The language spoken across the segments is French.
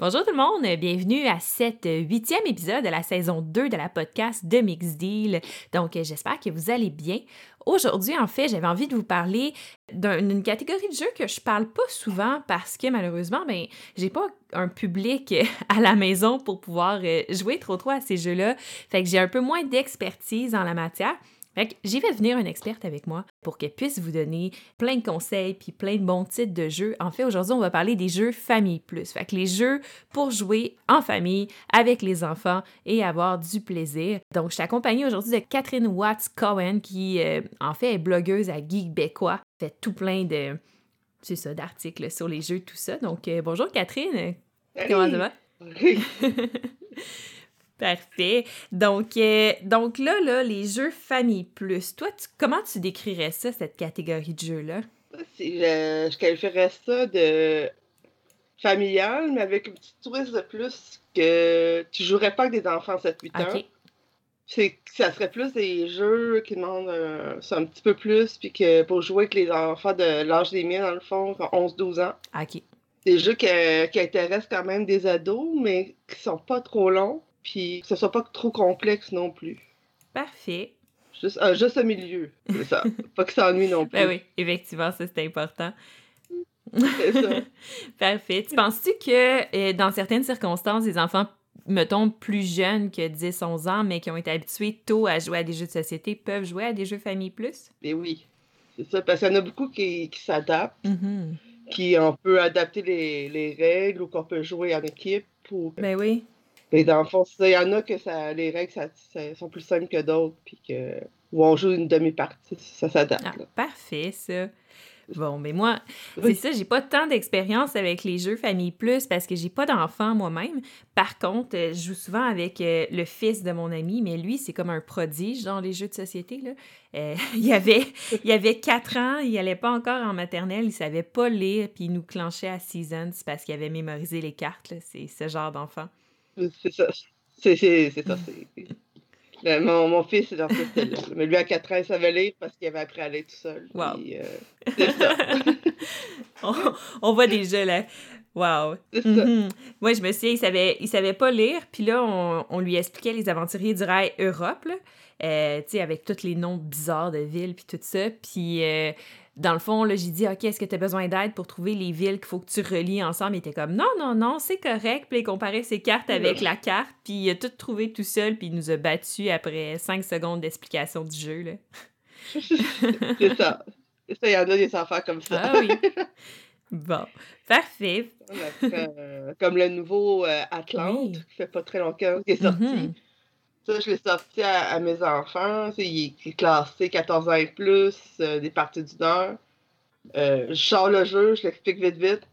Bonjour tout le monde, bienvenue à cet huitième épisode de la saison 2 de la podcast de Mix Deal. Donc, j'espère que vous allez bien. Aujourd'hui, en fait, j'avais envie de vous parler d'une catégorie de jeux que je parle pas souvent parce que malheureusement, ben, j'ai pas un public à la maison pour pouvoir euh, jouer trop trop à ces jeux-là. Fait que j'ai un peu moins d'expertise en la matière. Fait j'ai fait venir une experte avec moi pour qu'elle puisse vous donner plein de conseils puis plein de bons titres de jeux. En fait, aujourd'hui, on va parler des jeux famille plus. Fait que les jeux pour jouer en famille avec les enfants et avoir du plaisir. Donc, je suis accompagnée aujourd'hui de Catherine Watts Cohen qui, euh, en fait, est blogueuse à Geek Fait tout plein de, c'est ça, d'articles sur les jeux, tout ça. Donc, euh, bonjour Catherine. Comment ça va? Parfait. Donc, euh, donc là, là, les jeux Famille Plus, toi, comment tu décrirais ça, cette catégorie de jeux-là? Je, je qualifierais ça de familial, mais avec une petite twist de plus que tu jouerais pas avec des enfants 7-8 ans. C'est ça serait plus des jeux qui demandent un petit peu plus, puis que pour jouer avec les enfants de l'âge des miens, dans le fond, 11-12 ans. OK. Des jeux qui, qui intéressent quand même des ados, mais qui sont pas trop longs puis que ce soit pas trop complexe non plus. Parfait. Juste, un juste milieu, c'est ça. pas que ça ennuie non ben plus. Ben oui, effectivement, ça c'est important. C'est ça. Parfait. Tu penses-tu que euh, dans certaines circonstances, les enfants, mettons, plus jeunes que 10-11 ans, mais qui ont été habitués tôt à jouer à des jeux de société, peuvent jouer à des jeux famille plus? Ben oui. C'est ça, parce qu'il y en a beaucoup qui, qui s'adaptent, mm-hmm. qui on peut adapter les, les règles ou qu'on peut jouer en équipe. Pour... Ben oui. Mais dans le fond, il y en a que ça, les règles ça, sont plus simples que d'autres, puis que où on joue une demi-partie, ça s'adapte. Ah, parfait, ça. Bon, mais moi, c'est ça, j'ai pas tant d'expérience avec les jeux Famille Plus parce que j'ai pas d'enfant moi-même. Par contre, euh, je joue souvent avec euh, le fils de mon ami, mais lui, c'est comme un prodige dans les jeux de société. Là. Euh, il, y avait, il avait 4 ans, il allait pas encore en maternelle, il savait pas lire, puis il nous clenchait à Seasons parce qu'il avait mémorisé les cartes. C'est ce genre d'enfant. C'est ça. C'est ça. Ben, mon, mon, fils Mais lui, à 4 ans, il savait lire parce qu'il avait appris à lire tout seul. Wow. Euh, c'est ça. on, voit déjà là. Wow. C'est ça. Mhm. Moi, je me souviens, il savait, il savait pas lire. Puis là, on, on, lui expliquait les aventuriers du rail Europe, là. Euh, tu sais, avec tous les noms bizarres de villes, puis tout ça. Puis euh, dans le fond, là, j'ai dit, OK, est-ce que tu as besoin d'aide pour trouver les villes qu'il faut que tu relis ensemble? Il était comme, non, non, non, c'est correct. Puis il comparait ses cartes avec la carte, puis il a tout trouvé tout seul, puis il nous a battus après cinq secondes d'explication du jeu. Là. c'est ça. Ça, il y en a des enfants comme ça. Ah oui. Bon, parfait. Euh, comme le nouveau euh, Atlante, qui fait pas très longtemps qui est sorti. Mm-hmm. Ça, je l'ai sorti à, mes enfants. Il est classé 14 ans et plus, euh, des parties d'une heure. Euh, je sors le jeu, je l'explique vite vite.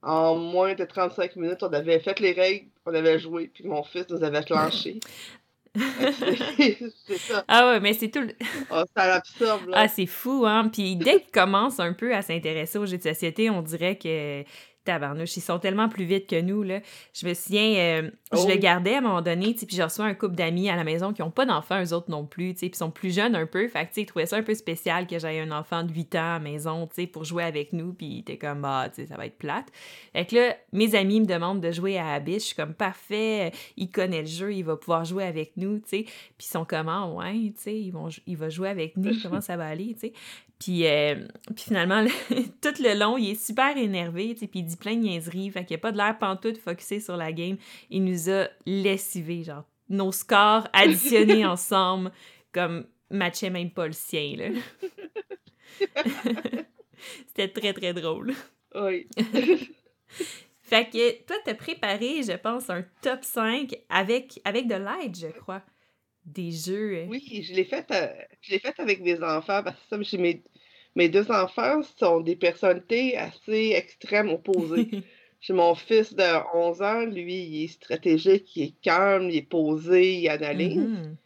En moins de 35 minutes, on avait fait les règles, on avait joué, puis mon fils nous avait clenché. c'est ça. Ah ouais, mais c'est tout. Oh, c'est absurde, là. Ah, c'est fou, hein. Puis dès qu'il commence un peu à s'intéresser aux jeux de société, on dirait que tabarnouche, ils sont tellement plus vite que nous, là. Je me souviens, euh, je le oh. gardais à un moment donné, puis j'ai reçu un couple d'amis à la maison qui n'ont pas d'enfants, eux autres non plus, puis sont plus jeunes un peu, fait que, ils trouvaient ça un peu spécial que j'aie un enfant de 8 ans à la maison, pour jouer avec nous, puis ils étaient comme, ah, ça va être plate. Fait que là, mes amis me demandent de jouer à Abyss, je suis comme, parfait, il connaît le jeu, il va pouvoir jouer avec nous, tu sais, puis ils sont comment, ah, ouais, tu sais, ils vont, il va jouer avec nous, comment ça va aller, tu sais. Puis, euh, puis finalement, tout le long, il est super énervé, puis il dit plein de niaiseries, fait qu'il n'y a pas de l'air pantoute focusé sur la game. Il nous a lessivé, genre, nos scores additionnés ensemble, comme matchait même pas le sien, là. C'était très, très drôle. Oui. fait que toi, t'as préparé, je pense, un top 5 avec, avec de l'aide, je crois des jeux. Oui, je l'ai fait, euh, je l'ai fait avec mes enfants parce que j'ai mes, mes deux enfants sont des personnalités assez extrêmes opposées. J'ai mon fils de 11 ans, lui, il est stratégique, il est calme, il est posé, il analyse. Mm-hmm.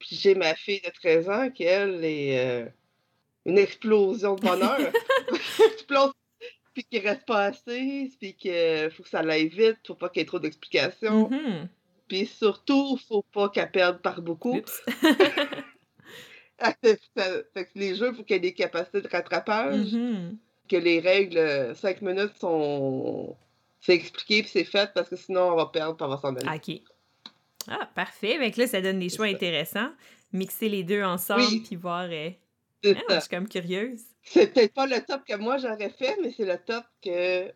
Puis j'ai ma fille de 13 ans qui, elle, est euh, une explosion de bonheur. puis qui reste pas assez, puis qu'il faut que ça aille vite, faut pas qu'il y ait trop d'explications. Mm-hmm. Puis surtout, faut pas qu'elle perde par beaucoup. les jeux, il faut qu'il y ait des capacités de rattrapage. Mm-hmm. Que les règles 5 minutes sont, c'est expliqué puis c'est fait parce que sinon on va perdre puis on va s'en aller. OK. Ah, parfait. Donc là, ça donne des choix intéressants. Mixer les deux ensemble puis voir. Euh, ah, je suis comme curieuse. C'est peut-être pas le top que moi j'aurais fait, mais c'est le top que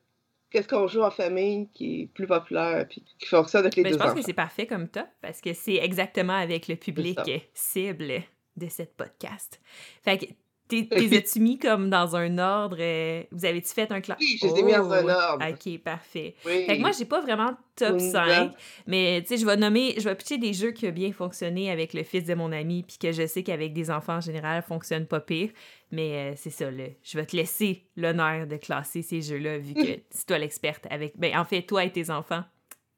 qu'est-ce qu'on joue en famille qui est plus populaire puis qui fonctionne avec les ben, deux Je pense enfants. que c'est parfait comme top parce que c'est exactement avec le public cible de cette podcast. Fait que T'es as-tu mis comme dans un ordre? Euh, vous avez-tu fait un classement? Oui, je les ai mis dans un oh, ordre. OK, parfait. Fait que moi, j'ai pas vraiment top 5, mais tu sais, je vais nommer, je vais pitcher des jeux qui ont bien fonctionné avec le fils de mon ami, puis que je sais qu'avec des enfants en général, fonctionnent pas pire. Mais euh, c'est ça, là. Je vais te laisser l'honneur de classer ces jeux-là, vu que c'est toi l'experte avec. Ben, en fait, toi et tes enfants,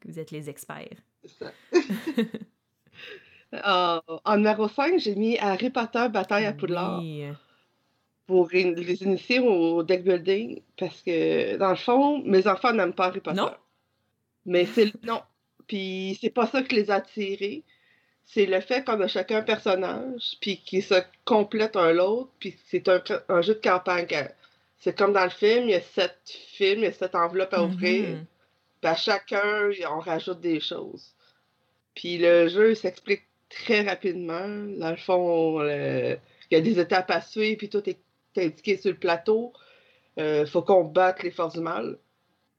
vous êtes les experts. Ça. Euh, en numéro 5, j'ai mis Harry Potter Bataille à Poudlard. Oui pour les initier au deck building parce que, dans le fond, mes enfants n'aiment pas Harry Potter. Non? Mais c'est non. Puis c'est pas ça qui les a attirés. C'est le fait qu'on a chacun un personnage, puis qu'ils se complètent un l'autre, puis c'est un, un, jeu de campagne. C'est comme dans le film, il y a sept films, il y a sept enveloppes à ouvrir. Mm-hmm. Puis à chacun, on rajoute des choses. Puis le jeu s'explique très rapidement. Dans le fond, il y a des étapes à suivre, puis tout est indiqué sur le plateau. Il euh, faut qu'on batte les forces du mal.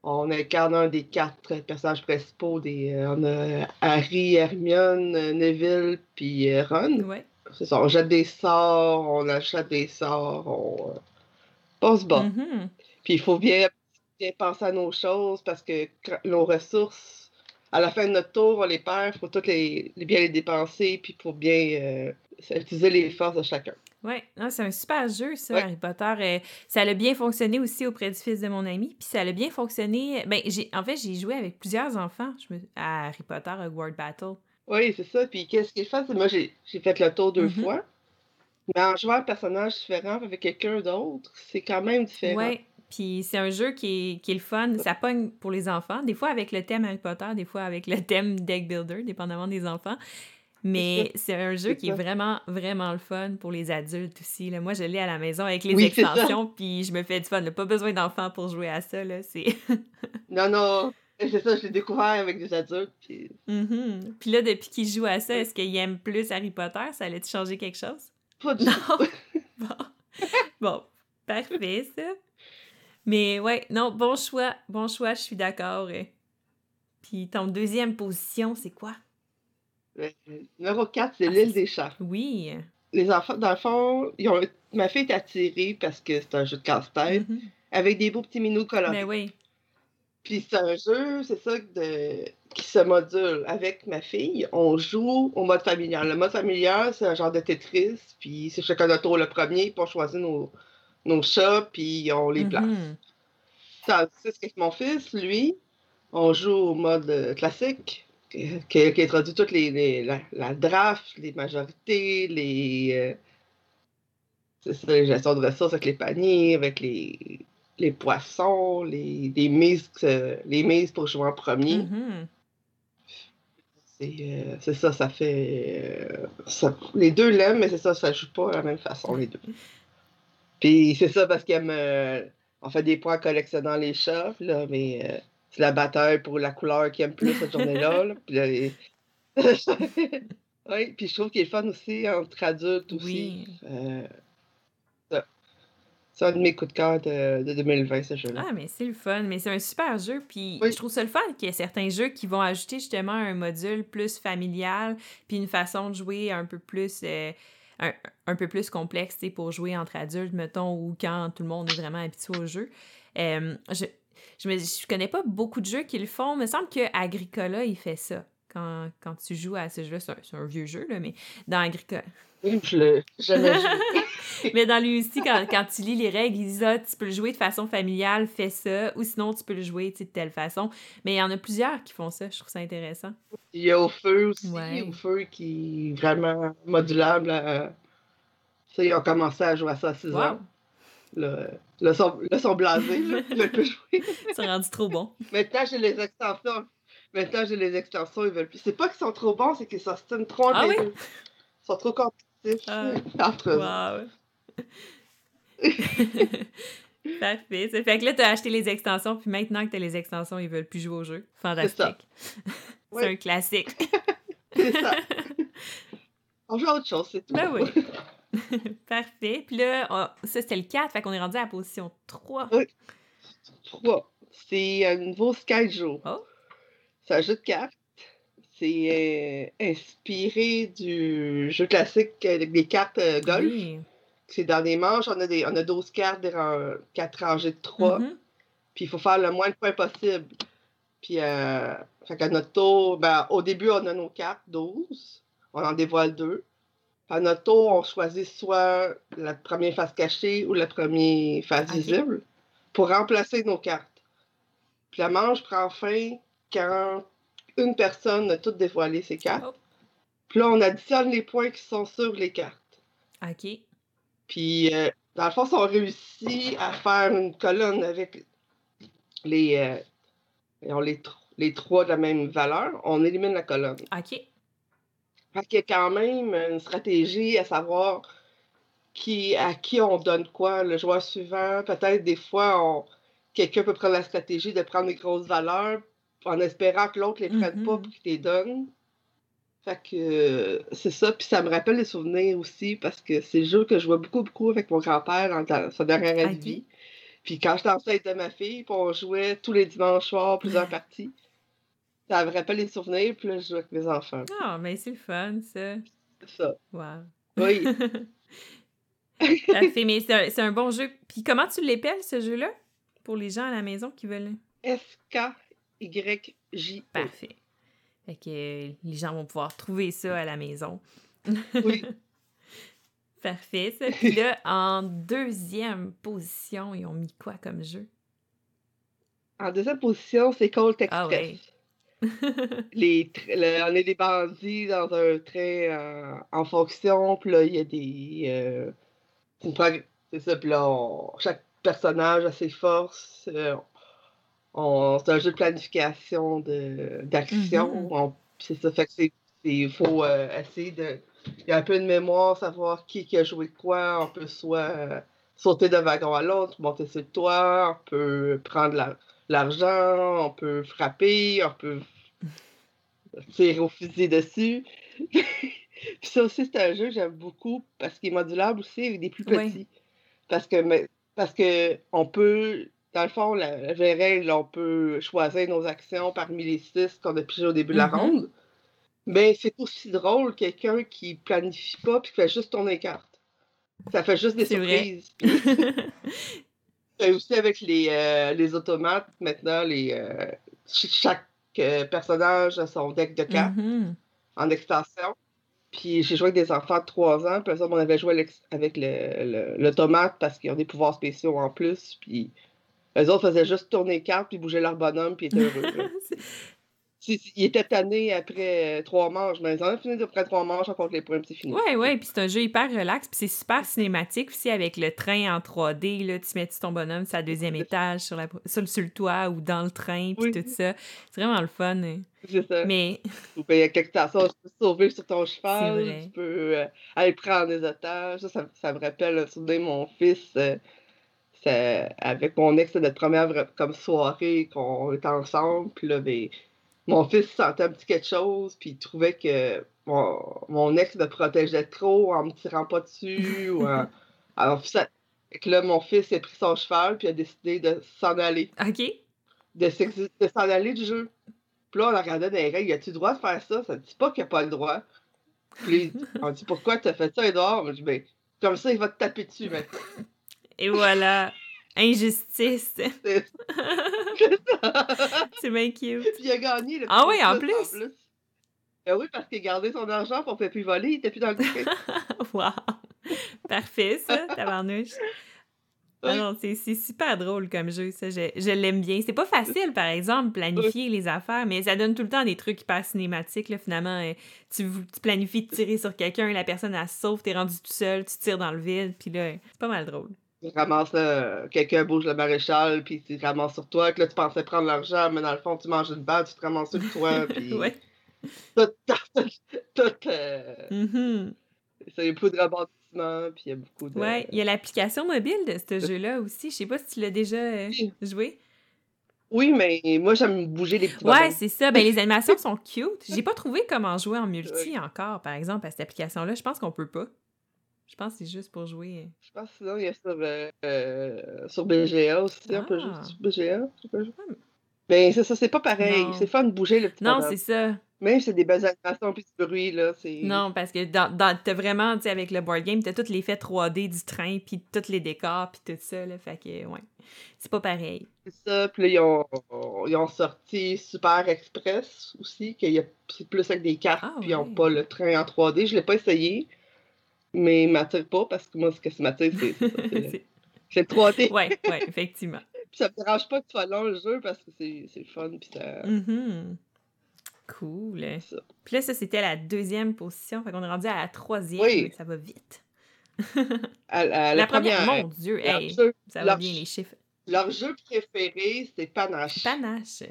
On incarne un des quatre personnages principaux. Des, euh, on a Harry, Hermione, Neville, puis Ron. Ouais. C'est ça, on jette des sorts, on achète des sorts, on, se bat. Mm-hmm. Puis il faut bien, bien penser à nos choses parce que nos ressources, à la fin de notre tour, on les perd, il faut toutes les, bien les dépenser, puis pour bien euh, utiliser les forces de chacun. Oui, c'est un super jeu, ça, Harry Potter. Euh, ça a bien fonctionné aussi auprès du fils de mon ami. Puis ça a bien fonctionné. Ben, j'ai, en fait, j'ai joué avec plusieurs enfants je me, à Harry Potter, à World Battle. Oui, c'est ça. Puis qu'est-ce qu'il fait? Moi, j'ai, fait le tour deux mm-hmm. fois. Mais en jouant un personnage différent avec quelqu'un d'autre, c'est quand même différent. Oui, puis c'est un jeu qui est, qui est le fun. Ça pogne pour les enfants. Des fois avec le thème Harry Potter, des fois avec le thème Deck Builder, dépendamment des enfants. Mais c'est un jeu qui est vraiment, vraiment le fun pour les adultes aussi. Là. Moi, je l'ai à la maison avec les extensions, puis je me fais du fun. Pas besoin d'enfants pour jouer à ça. Là. non, non. C'est ça, je l'ai découvert avec des adultes. Puis... Mm-hmm. Puis là, depuis qu'ils jouent à ça, est-ce qu'ils aiment plus Harry Potter? Ça allait-tu changer quelque chose? Pas du tout. bon. bon, parfait, ça. Mais ouais, non, bon choix. Bon choix, je suis d'accord. Puis ton deuxième position, c'est quoi? Euh, numéro 4, c'est ah, l'île des chats. Oui. Les enfants, dans le fond, ils ont... ma fille est attirée parce que c'est un jeu de casse-tête mm-hmm. avec des beaux petits minous colorés. Mais ben oui. Puis c'est un jeu, c'est ça, de... qui se module. Avec ma fille, on joue au mode familial. Le mode familial, c'est un genre de Tetris, puis c'est chacun notre tour le premier, puis on choisit nos, nos chats, puis on les place. Mm-hmm. Ça, c'est ce que mon fils, lui, on joue au mode euh, classique, qui, qui introduit toutes les, les la, draft, les majorités, les, euh, la gestion de ressources avec les paniers, avec les, les poissons, les, les mises, euh, les mises pour jouer en premier. Mm-hmm. Euh, c'est ça, ça fait. Ça, les deux l'aiment, mais c'est ça, ça joue pas de la même façon, les deux. Puis c'est ça parce qu'on on fait des points en collectionnant les chats, là, mais c'est la bataille pour la couleur qu'il aime plus cette journée-là. Puis, oui, puis je trouve qu'il est fun aussi entre adultes aussi. Euh, c'est un de mes coups de cœur de, 2020, ce jeu-là. Ah, mais c'est le fun. Mais c'est un super jeu. Puis je trouve ça le fun qu'il y ait certains jeux qui vont ajouter justement un module plus familial, puis une façon de jouer un peu plus. Euh, un, peu plus complexe pour jouer entre adultes, mettons, ou quand tout le monde est vraiment habitué au jeu. Euh, je, je me je connais pas beaucoup de jeux qui le font. Il me semble que Agricola, il fait ça. Quand, quand tu joues à ce jeu-là, c'est un, vieux jeu, là, mais dans Agricola. Oui, je l'ai jamais joué. mais dans lui aussi, quand, quand, tu lis les règles, il dit ah, tu peux le jouer de façon familiale, fais ça, ou sinon tu peux le jouer de telle façon. Mais il y en a plusieurs qui font ça, je trouve ça intéressant. Il y a au feu aussi, au feu qui est vraiment modulable. Ça, ils ont commencé à jouer à ça à 6 ans. Le, le, son, le son blasé, le plus jouer. C'est rendu trop bon. Maintenant, j'ai les extensions. Maintenant, j'ai les extensions, ils veulent plus. C'est pas qu'ils sont trop bons, c'est qu'ils s'ostinent trop ah, oui? Ils sont trop compétitifs ah, entre eux. Parfait. Ça fait que là, tu as acheté les extensions, puis maintenant que tu as les extensions, ils veulent plus jouer au jeu. Fantastique. C'est un classique. c'est ça. On joue à autre chose, c'est tout. Ben oui. Parfait. Puis là, ça, c'était le 4, fait qu'on est rendu à la position 3. Oui. 3. C'est un nouveau Sky Joe. Oh. C'est un jeu de cartes. C'est euh, inspiré du jeu classique avec des cartes euh, golf. Oui. C'est dans des manches, on a, des, on a 12 cartes, des ran- quatre rangées de 3. Mhm. Puis il faut faire le moins de points possible. Puis, euh, fait qu'à notre tour, ben, au début, on a nos cartes, 12. On en dévoile deux. À notre tour, on choisit soit la première face cachée ou la première face visible pour remplacer nos cartes. Puis la manche prend fin quand une personne a toutes dévoilé ses cartes. Oh. Puis là, on additionne les points qui sont sur les cartes. OK. Puis, euh, dans le fond, si on réussit à faire une colonne avec les, euh, les, tr- les trois de la même valeur, on élimine la colonne. OK. Fait qu'il y a quand même une stratégie à savoir qui, à qui on donne quoi. Le joueur suivant, peut-être des fois, on- quelqu'un peut prendre la stratégie de prendre des grosses valeurs en espérant que l'autre les prenne pas Mhm. pour qu'il les donne. Fait que euh, c'est ça. Puis ça me rappelle les souvenirs aussi parce que c'est le jeu que je jouais beaucoup, beaucoup avec mon grand-père dans sa dernière année de vie. Puis quand j'étais enceinte de ma fille, puis on jouait tous les dimanches soirs, plusieurs parties. Ça me rappelle les souvenirs, puis là, je joue avec mes enfants. Ah, mais c'est le fun, ça. C'est ça. Wow. Oui. Parfait, mais c'est un, bon jeu. Puis comment tu l'épelles, ce jeu-là? Pour les gens à la maison qui veulent? S-K-Y-J. Parfait. Fait que euh, les gens vont pouvoir trouver ça à la maison. Oui. Parfait, ça. Puis là, en deuxième position, ils ont mis quoi comme jeu? En deuxième position, c'est Colt Express. Ah ouais. Les le- on est des bandits dans un train euh, en fonction, puis là, il y a des. euh, c'est ça, puis là, on- chaque personnage a ses forces. euh, c'est un jeu de planification d'action. Mhm. C'est ça, fait que. Il faut euh, essayer de. Il y a un peu de mémoire, savoir qui, qui a joué quoi. On peut soit euh, sauter d'un wagon à l'autre, monter sur le toit, on peut prendre la- l'argent, on peut frapper, on peut tirer au fusil dessus. Puis ça aussi, c'est un jeu que j'aime beaucoup parce qu'il est modulable aussi avec des plus Ouais. petits. Parce que, mais- parce que on peut, dans le fond, la, la règle, on peut choisir nos actions parmi les six qu'on a pigé au début de la Mhm. ronde. Mais c'est aussi drôle quelqu'un qui planifie pas puis qui fait juste tourner les cartes. Ça fait juste des surprises. Et aussi avec les, euh, les automates, maintenant, les, euh, ch- chaque euh, personnage a son deck de cartes Mhm. en extension. Puis j'ai joué avec des enfants de 3 ans, puis autres, on avait joué avec le- le- l'automate parce qu'ils ont des pouvoirs spéciaux en plus. Puis eux autres faisaient juste tourner les cartes, puis bouger leur bonhomme, puis ils étaient heureux. Ils étaient tannés après euh, trois manches, mais ils ont fini après trois manches, on compte les points, puis c'est fini. Ouais, ouais, puis c'est un jeu hyper relax, puis c'est super cinématique aussi avec le train en 3D, là, tu mets ton bonhomme sur le deuxième étage, sur, la, sur, le- sur le toit ou dans le train, puis Oui. tout ça. C'est vraiment le fun. hein. C'est ça. Mais, Ou bien, il y a quelques stations, tu peux sauver sur ton cheval, tu peux euh, aller prendre des otages. Ça, ça, ça me rappelle un souvenir, mon fils, euh, avec mon ex, c'était notre première comme soirée qu'on était ensemble. Puis là, ben, mon fils sentait un petit quelque chose, puis il trouvait que mon, mon ex me protégeait trop en me tirant pas dessus. ou en- Alors, ça, là, mon fils a pris son cheval, puis a décidé de s'en aller OK. de s'en aller du jeu. Puis là, on regardait des règles. Y a-tu le droit de faire ça? Ça ne dit pas qu'il n'y a pas le droit. Puis on dit pourquoi tu as fait ça, Edouard? Je dis, ben, comme ça, il va te taper dessus maintenant. Et voilà. Injustice. C'est- bien cute. Puis il a gagné le Ah oui, en plus? Ben oui, parce qu'il a gardé son argent, on ne plus voler, il était plus dans le wow. Parfait, ça, tabarnouche. Ah Oui. non, c'est super drôle comme jeu, ça. Je, je l'aime bien. C'est pas facile, par exemple, planifier les affaires, mais ça donne tout le temps des trucs hyper cinématiques. Là, finalement, euh, tu, tu planifies de tirer sur quelqu'un, la personne, elle se sauve, t'es rendu tout seul, tu tires dans le vide, puis là, c'est pas mal drôle. Il ramasse, là, quelqu'un bouge le maréchal, puis il ramasse sur toi, que là, tu pensais prendre l'argent, mais dans le fond, tu manges une balle, tu te ramasses sur le toit, puis ouais. tout, tout, euh, Mhm. c'est un peu de rebondissement. bâtiments, puis il y a beaucoup de... Ouais, il y a l'application mobile de ce jeu-là aussi. Je sais pas si tu l'as déjà euh, joué. Oui, mais moi, j'aime bouger les petits Ouais, c'est ça. Ben, les animations sont cute. J'ai pas trouvé comment jouer en multi encore, par exemple, à cette application-là. Je pense qu'on peut pas. Je pense que c'est juste pour jouer. Je pense que sinon, il y a sur, euh, euh sur BGA aussi. On peut jouer ah. sur BGA. Ben, c'est ça, c'est pas pareil. C'est fun de bouger le petit Non, c'est ça. Même si c'est des belles animations puis du bruit, là, c'est... Non, parce que dans, dans, t'as vraiment, tu sais, avec le board game, t'as tout l'effet 3D du train, puis tous les décors, puis tout ça, là, fait que, ouais, c'est pas pareil. C'est ça, puis là, ils ont, ils ont sorti Super Express aussi, que c'est plus avec des cartes, ah, puis ils ont pas le train en 3D. Je l'ai pas essayé, mais il m'attire pas, parce que moi, ce que ça m'attire, c'est c'est le 3D. ouais, ouais, effectivement. puis ça me dérange pas que tu sois long, le jeu, parce que c'est le fun, puis ça... Mm-hmm. Cool. Puis là, ça, c'était la deuxième position. Fait qu'on est rendu à la troisième. Oui. Ça va vite. la, première, mon Dieu, ça va bien les chiffres. Leur jeu préféré, c'est Panache. Panache.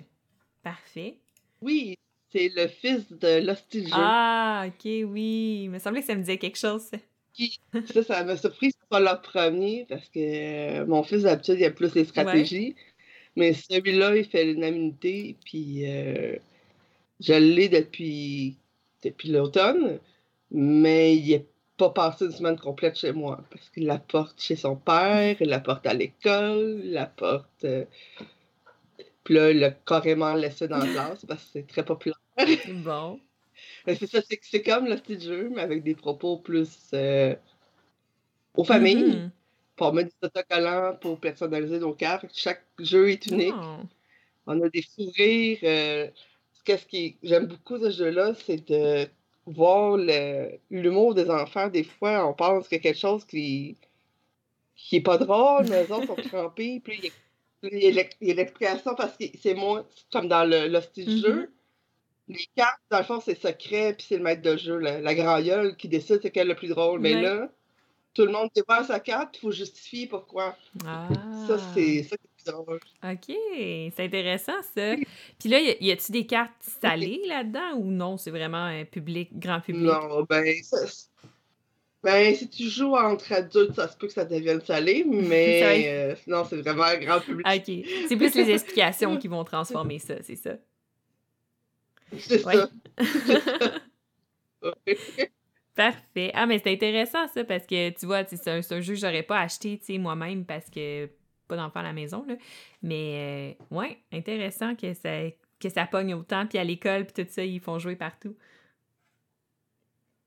Parfait. Oui, c'est le fils de l'hostie jeu. Ah, ok, oui. Il me semblait que ça me disait quelque chose. Ça, ça m'a surpris que ce soit leur premier parce que euh, mon fils, d'habitude, il a plus les stratégies. Mais celui-là, il fait l'unanimité. Puis euh, je l'ai depuis, depuis l'automne, mais il n'est pas passé une semaine complète chez moi parce qu'il la porte chez son père, il la porte à l'école, il la porte. Euh, puis là, il l'a carrément laissé dans la classe parce que c'est très populaire. Bon. C'est ça, c'est comme le petit jeu, mais avec des propos plus euh, aux familles. Mm-hmm. Pour mettre des autocollants pour personnaliser nos cartes. Chaque jeu est unique. Oh. On a des fous rires. Euh, qu'est-ce qui j'aime beaucoup ce jeu-là, c'est de voir l'humour des enfants. Des fois, on pense qu'il y a quelque chose qui qui est pas drôle, mais les autres sont crampés. Puis il y a, l'explication parce que c'est moins comme dans le, le style jeu. Les cartes, dans le fond, c'est secret, puis c'est le maître de jeu, la, la grand qui décide c'est quelle est le plus drôle. Mais là, tout le monde dévoile sa carte, il faut justifier pourquoi. Ah. Ça, c'est ça OK, c'est intéressant ça. Puis là, y a-tu des cartes salées là-dedans ou non? C'est vraiment un public, grand public? Non, ben, ben, si tu joues entre adultes, ça se peut que ça devienne salé, mais euh, sinon, c'est vraiment un grand public. OK. C'est plus les explications qui vont transformer ça, c'est ça? C'est ça. Parfait. Ah, mais c'est intéressant ça parce que tu vois, c'est un, un, jeu que j'aurais pas acheté moi-même parce que pas d'enfants à la maison, là. Mais euh, ouais, intéressant que ça, que ça pogne autant, puis à l'école, puis tout ça, ils font jouer partout.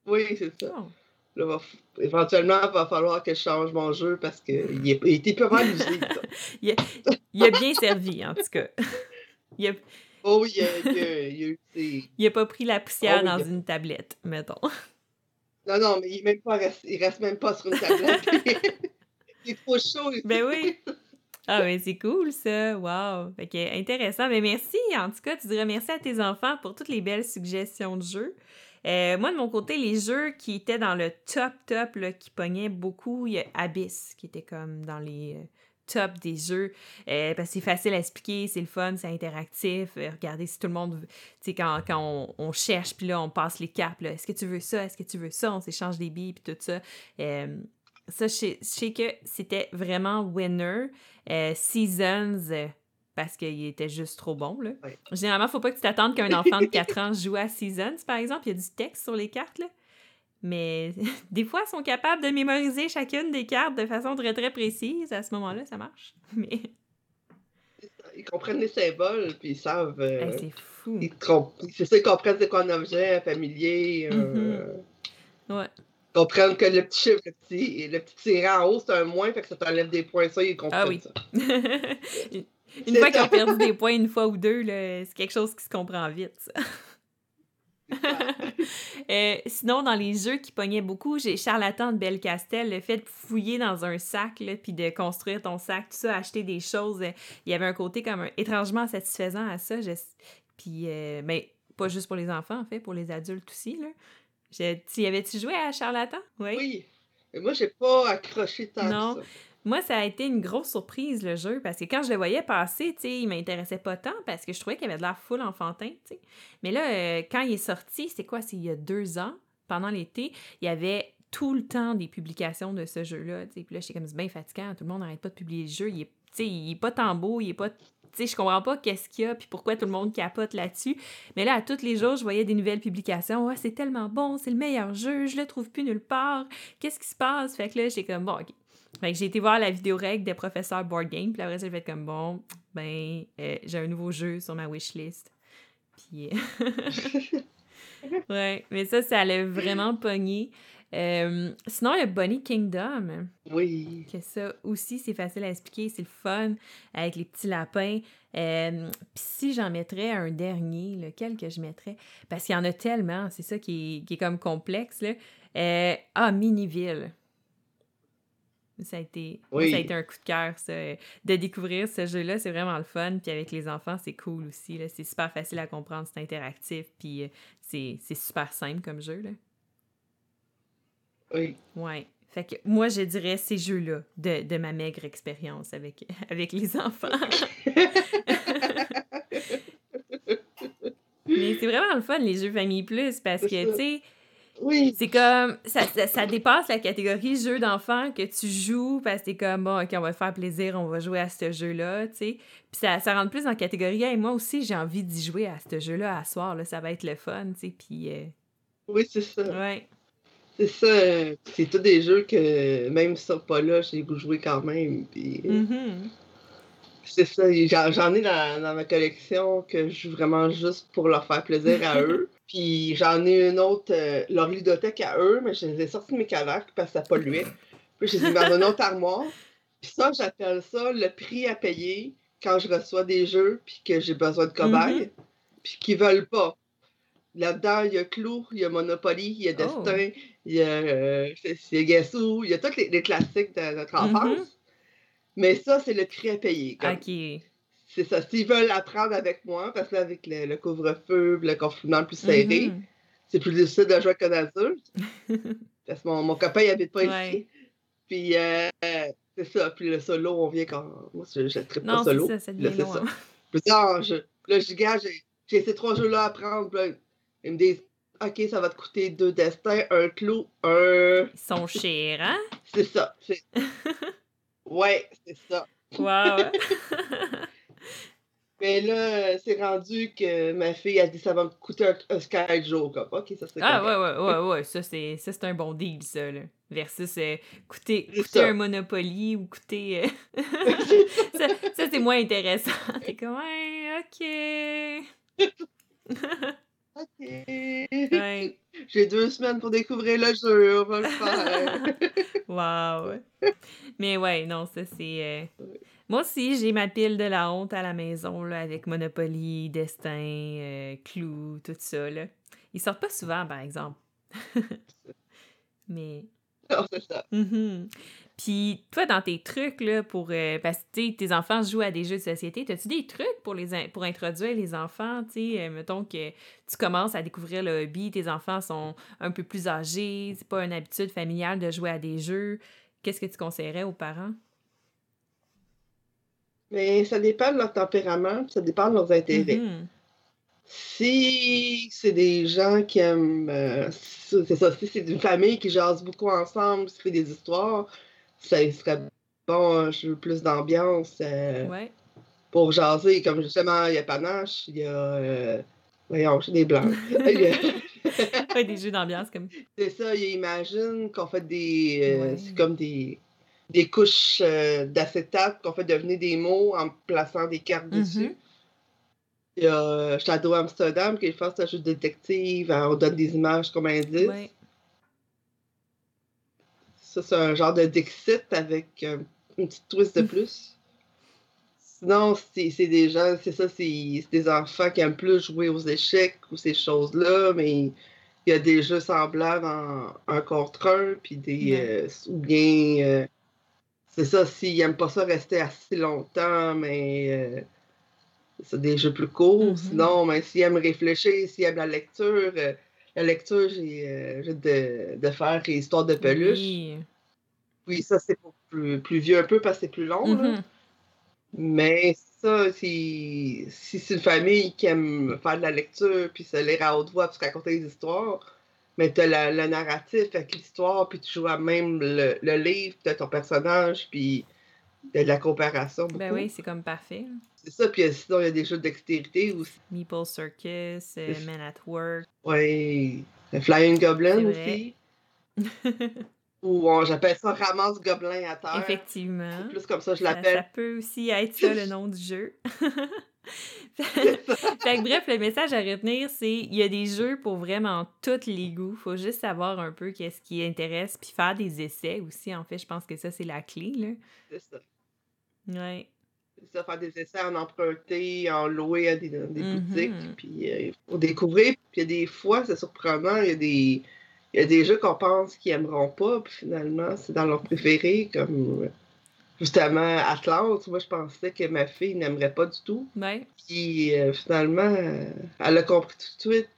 Oui, c'est ça. Là, éventuellement, il va falloir que je change mon jeu parce qu'il était pas mal usé. il, a, il, a, bien servi, en tout cas. Il a... Oh il a, il a, il a pas pris la poussière oh dans une tablette, mettons. Non, non, mais il, même pas il reste même pas sur une tablette. il est trop chaud. Ben oui. Ah, mais c'est cool ça! Wow! Fait que, intéressant. Mais merci, en tout cas, tu dirais merci à tes enfants pour toutes les belles suggestions de jeux. Euh, moi, de mon côté, les jeux qui étaient dans le top, top, là, qui pognaient beaucoup, il y a Abyss, qui était comme dans les euh, top des jeux. Euh, parce que c'est facile à expliquer, c'est le fun, c'est interactif. regardez si tout le monde, tu sais, quand, quand on, cherche, puis là, on passe les cartes, est-ce que tu veux ça, est-ce que tu veux ça, on s'échange des billes, puis tout ça. ça, je sais que c'était vraiment winner. Euh, Seasons euh, parce qu'il était juste trop bon. Là. Généralement, faut pas que tu t'attendes qu'un enfant de 4 ans joue à Seasons, par exemple. Il y a du texte sur les cartes. Là. Mais des fois, ils sont capables de mémoriser chacune des cartes de façon très très précise. À ce moment-là, ça marche. Mais... Ils comprennent les symboles, puis ils savent. Euh, c'est fou. C'est ça, ils comprennent c'est quoi un objet familier. Mm-hmm. Ouais comprennent que le petit chiffre, le petit, le petit tirant en haut, c'est un moins, fait que ça t'enlève des points. Ça, ils comprennent ah oui. ça. une fois qu'ils ont perdu des points une fois ou deux, c'est quelque chose qui se comprend vite, ça. Euh, sinon, dans les jeux qui pognaient beaucoup, j'ai Charlatan de Bellecastel, le fait de fouiller dans un sac, puis de construire ton sac, tout ça, acheter des choses. Euh, il y avait un côté comme étrangement satisfaisant à ça. Puis, euh, ben, pas juste pour les enfants, en fait, pour les adultes aussi. Là. Tu avais-tu joué à Charlatan? Oui. Oui. Mais moi, j'ai pas accroché tant non. Que ça. Moi, ça a été une grosse surprise, le jeu, parce que quand je le voyais passer, tu sais, il m'intéressait pas tant parce que je trouvais qu'il avait de l'air full enfantin, tu sais. Mais là, euh, quand il est sorti, c'est quoi? C'est il y a deux ans, pendant l'été, il y avait tout le temps des publications de ce jeu-là. Puis là, j'étais comme, c'est bien fatigant, tout le monde n'arrête pas de publier le jeu. Il est, il est pas tant beau, il est pas sais, je comprends pas qu'est-ce qu'il y a puis pourquoi tout le monde capote là-dessus. Mais là, à tous les jours, je voyais des nouvelles publications. C'est tellement bon, c'est le meilleur jeu, je le trouve plus nulle part. Qu'est-ce qui se passe? Fait que là, j'ai comme, bon. Fait que j'ai été voir la vidéo règle des professeurs Board Game. Puis après, j'ai fait comme, bon, ben, euh, j'ai un nouveau jeu sur ma wishlist. Puis. ouais, mais ça, ça allait vraiment pogner. Euh, sinon, a Bunny Kingdom. Oui. Que ça aussi, c'est facile à expliquer, c'est le fun avec les petits lapins. Euh, Puis si j'en mettrais un dernier, lequel que je mettrais? Parce qu'il y en a tellement, c'est ça qui est, comme complexe. Là. Euh, ah, Miniville. Ça a, été, ça a été un coup de cœur. De découvrir ce jeu-là, c'est vraiment le fun. Puis avec les enfants, c'est cool aussi. C'est super facile à comprendre, c'est interactif. Puis euh, c'est super simple comme jeu. Là. Oui. Ouais. Fait que moi, je dirais ces jeux-là de, de, ma maigre expérience avec, avec les enfants. Mais c'est vraiment le fun, les jeux Famille Plus, parce que, tu sais, oui. c'est comme, ça, ça, dépasse la catégorie jeu d'enfant que tu joues parce que t'es comme, bon, OK, on va faire plaisir, on va jouer à ce jeu-là, tu sais. Puis ça, ça rentre plus dans la catégorie, et moi aussi, j'ai envie d'y jouer à ce jeu-là à soir, là, ça va être le fun, tu sais, puis... Euh, oui, c'est ça. Ouais. C'est ça, c'est tous des jeux que même si pas là, j'ai joué quand même. Puis... Mm-hmm. C'est ça, j'en ai dans, dans, ma collection que je joue vraiment juste pour leur faire plaisir à eux. Puis j'en ai une autre, euh, leur ludothèque à eux, mais je les ai sortis de mes calacs parce que ça polluait. Puis je les ai mis dans une autre armoire. Puis ça, j'appelle ça le prix à payer quand je reçois des jeux puis que j'ai besoin de cobayes, mm-hmm. puis qu'ils veulent pas. Là-dedans, il y a Clou, il y a Monopoly, il y a oh. Destin, il y a, euh, il y a il y a tous les, classiques de notre mm-hmm. enfance. Mais ça, c'est le prix à payer. OK. C'est ça. S'ils veulent apprendre avec moi, parce que là, avec le, couvre-feu, le confinement plus serré, mm-hmm. c'est plus difficile de jouer qu'un adulte. parce que mon, mon copain, il habite pas ici. Puis, euh, c'est ça. Puis le solo, on vient quand. Moi, je ne pas solo. Ça, ça là, c'est ça. je... là, je gage, j'ai ces trois jeux-là à prendre. ils me disent OK, ça va te coûter deux destins, un clou, un. Ils sont chers, hein? c'est ça. ouais, c'est ça. Wow! Mais là, c'est rendu que ma fille a dit ça va me coûter un, Sky Joe. OK, ça c'est Ah, ouais, ouais, ouais, ouais. Ça, c'est, ça, c'est un bon deal, ça. Là. Versus euh, coûter, coûter un Monopoly ou coûter. Euh, ça, ça c'est moins intéressant. T'es comme, ouais, OK. OK. J'ai deux semaines pour découvrir le jeu, on va le faire. wow. Mais ouais, non, ça c'est. Euh, moi aussi, j'ai ma pile de la honte à la maison, là, avec Monopoly, Destin, euh, Clou, tout ça. Là. Ils sortent pas souvent, par exemple. Mais. Non, c'est ça. Mm-hmm. Puis toi, dans tes trucs, là, pour. Euh, parce que tes enfants jouent à des jeux de société, as-tu des trucs pour, les pour introduire les enfants? Tu sais, euh, mettons que tu commences à découvrir le hobby, tes enfants sont un peu plus âgés, c'est pas une habitude familiale de jouer à des jeux. Qu'est-ce que tu conseillerais aux parents? Mais ça dépend de leur tempérament, ça dépend de leurs intérêts. Mm-hmm. Si c'est des gens qui aiment. Euh, c'est ça, si c'est une famille qui jase beaucoup ensemble, qui fait des histoires, ça serait bon, hein, je veux plus d'ambiance euh, pour jaser. Comme justement, il y a Panache, il y a. Euh, voyons, j'ai des blancs. a... des jeux d'ambiance comme. C'est ça, il imagine qu'on fait des. C'est comme des, des couches d'acétate qu'on fait devenir des mots en plaçant des cartes mm-hmm. dessus. Il y a Shadow Amsterdam qui est force un jeu de détective, on donne des images comme indice. Ça, c'est un genre de Dixit avec euh, une petite twist de plus. Sinon, c'est des gens, c'est ça, c'est des enfants qui aiment plus jouer aux échecs ou ces choses-là, mais il y a des jeux semblables en un contre un, puis des. Euh, ou bien. Euh, c'est ça, s'ils n'aiment pas ça rester assez longtemps, mais. c'est des jeux plus courts. Mm-hmm. Sinon, mais s'ils aiment réfléchir, s'ils aiment la lecture la lecture, j'ai euh, de, de, faire Histoire de peluche. Oui, oui ça, c'est plus, plus vieux un peu parce que c'est plus long. Mm-hmm. Mais ça, si, si c'est une famille qui aime faire de la lecture puis se lire à haute voix puis raconter des histoires, mais tu as le narratif avec l'histoire, puis tu joues à même le, le livre, tu ton personnage, puis de la coopération. Ben oui, c'est comme parfait. C'est ça, puis sinon, il y a des jeux de dextérité aussi. Meeple Circus, euh, Men at Work. Oui, Flying Goblin aussi. Ou j'appelle ça ramasse gobelin à terre. Effectivement. plus comme ça, je l'appelle. Ça, peut aussi être ça le nom du jeu. fait bref, le message à retenir, c'est il y a des jeux pour vraiment tous les goûts. Faut juste savoir un peu qu'est-ce qui intéresse, puis faire des essais aussi. En fait, je pense que ça, c'est la clé. Là. C'est ça. Ouais. C'est ça, faire des essais en emprunter, en louer à des, des boutiques, mm-hmm. puis euh, faut découvrir. Puis il y a des fois, c'est surprenant, il y a des il y a des jeux qu'on pense qu'ils aimeront pas, puis finalement, c'est dans leur préféré, comme justement Atlante. Moi, je pensais que ma fille n'aimerait pas du tout. Ouais. Puis euh, finalement, elle a compris tout de suite.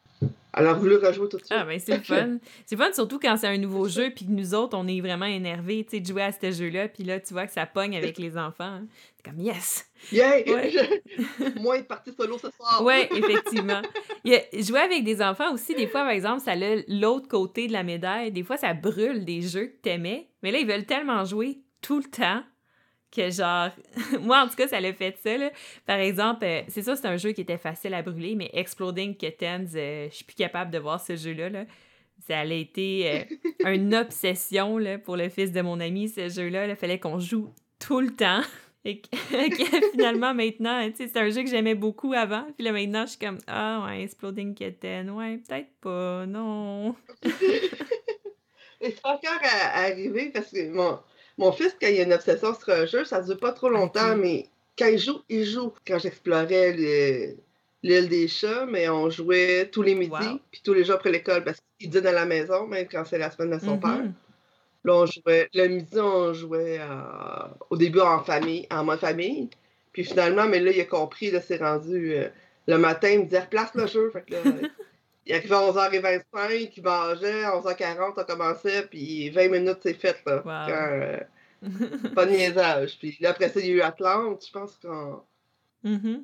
Elle a voulu rejouer tout de suite. Ah, ben c'est fun. c'est fun surtout quand c'est un nouveau jeu, puis que nous autres, on est vraiment énervés, tu sais, de jouer à ce jeu-là, puis là, tu vois que ça pogne avec les enfants. C'est comme yes! Yeah! Moi, une partie solo ce soir. oui, effectivement. jouer avec des enfants aussi, des fois, par exemple, ça a l'autre côté de la médaille. Des fois, ça brûle des jeux que t'aimais, mais là, ils veulent tellement jouer tout le temps que genre moi en tout cas ça l'a fait ça là. par exemple euh, c'est ça c'est un jeu qui était facile à brûler mais Exploding Kittens euh, je suis plus capable de voir ce jeu là, ça a été euh, une obsession là, pour le fils de mon ami ce jeu là. Il fallait qu'on joue tout le temps. Et que, finalement maintenant c'est un jeu que j'aimais beaucoup avant. Puis là maintenant je suis comme ah ouais Exploding Kitten ouais peut-être pas non. C'est encore arrivé parce que mon mon fils, quand il a une obsession sur un jeu, ça ne dure pas trop longtemps, mais quand il joue, il joue. Quand j'explorais l'île des chats, mais on jouait tous les midis, puis tous les jours après l'école, parce qu'il dîne à la maison, même quand c'est la semaine de son père. Mm-hmm. Là, on jouait, le midi, on jouait euh, au début en famille, en mode famille. Puis finalement, mais là, il a compris, là, c'est rendu. Euh, le matin, il me disait, replace le jeu. Fait que là, il arrivait à 11h25, il mangeait, à 11h40, on commençait, puis 20 minutes, c'est fait, là. Euh, pas de niaisage. Puis là, après ça, il y a eu Atlante, je pense qu'on... Mm-hmm.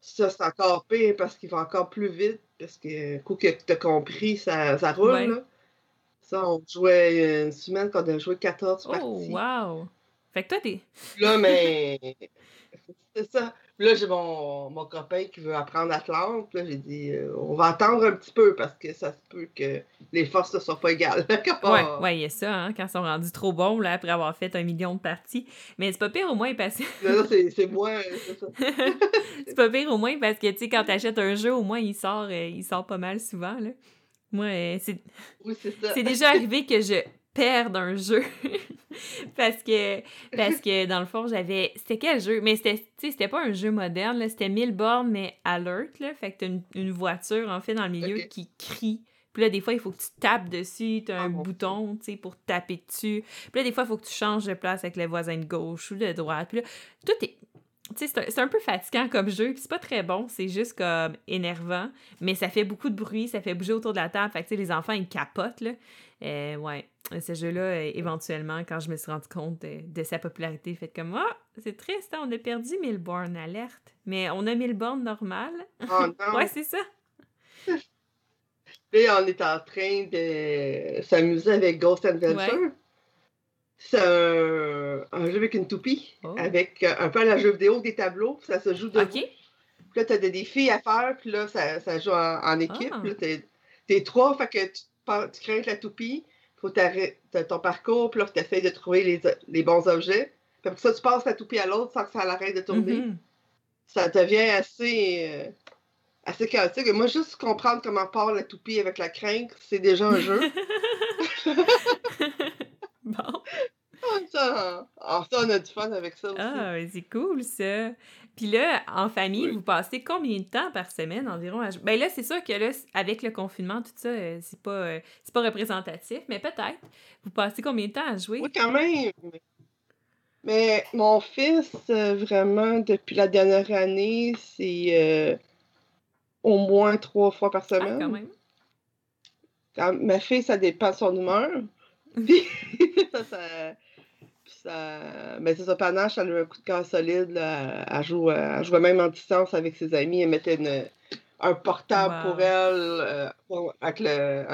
Ça, c'est encore pire parce qu'il va encore plus vite, parce que, coup que tu as compris, ça, ça roule, là. Ça, on jouait une semaine qu'on a joué 14 parties. Oh, wow! Fait que toi, t'es... Là, mais... c'est ça. Là, j'ai mon, mon, copain qui veut apprendre Atlante. Là, j'ai dit, euh, on va attendre un petit peu parce que ça se peut que les forces ne soient pas égales. ouais, il y a ça, hein, quand ils sont rendus trop bons, là, après avoir fait un million de parties. Mais c'est pas pire au moins parce que. non, c'est moi, c'est ça. c'est pas pire au moins parce que, tu sais, quand t'achètes un jeu, au moins, il sort, euh, il sort pas mal souvent, là. Moi, euh, c'est. Oui, c'est ça. C'est déjà arrivé que je perdre un jeu. Parce que parce que dans le fond j'avais c'était quel jeu? Mais c'était c'était pas un jeu moderne c'était 1000 bornes mais alert là. Fait que t'as une, une, voiture en fait dans le milieu qui crie. Puis là des fois il faut que tu tapes dessus t'as un ah, bouton tu sais pour taper dessus. Puis là des fois il faut que tu changes de place avec les voisins de gauche ou de droite. Puis là tout est c'est un, peu fatigant comme jeu, puis c'est pas très bon, c'est juste comme énervant, mais ça fait beaucoup de bruit, ça fait bouger autour de la table, fait que les enfants ils capotent, là. Euh, ouais, ce jeu-là, euh, éventuellement, quand je me suis rendu compte de, sa popularité, fait comme Ah, c'est triste, hein, on a perdu Milborn alerte, mais on a Milborn normal. Oh non! ouais, c'est ça. Et on est en train de s'amuser avec Ghost Adventure. C'est un, jeu avec une toupie, oh. avec euh, un peu à la jeu vidéo des tableaux, ça se joue de OK. Puis là, tu as des défis à faire, puis là, ça, ça joue en, équipe. Ah. Là, t'es trois, fait que tu tu crains la toupie, faut t'arrêter ton parcours, puis là, tu essaies de trouver les, les, bons objets. Puis après ça, tu passes la toupie à l'autre sans que ça l'arrête de tourner. Mm-hmm. Ça devient assez, euh, assez chaotique. Et moi, juste comprendre comment part la toupie avec la crainte, c'est déjà un jeu. bon. Ça, ah, ça, on a du fun avec ça aussi. Ah, c'est cool ça. Puis là, en famille, vous passez combien de temps par semaine environ à jouer? Ben là, c'est sûr que là, avec le confinement, tout ça, euh, c'est pas, euh, pas représentatif, mais peut-être. Vous passez combien de temps à jouer? Oui, quand même. Mais mon fils, euh, vraiment, depuis la dernière année, c'est au moins trois fois par ah, semaine. quand même. Quand ma fille, ça dépend de son humeur. Puis ça, ça mais c'est ça, Panache, elle a eu un coup de cœur solide. Là. Elle, joue, elle jouait même en distance avec ses amis. Elle mettait un portable pour elle euh, avec le,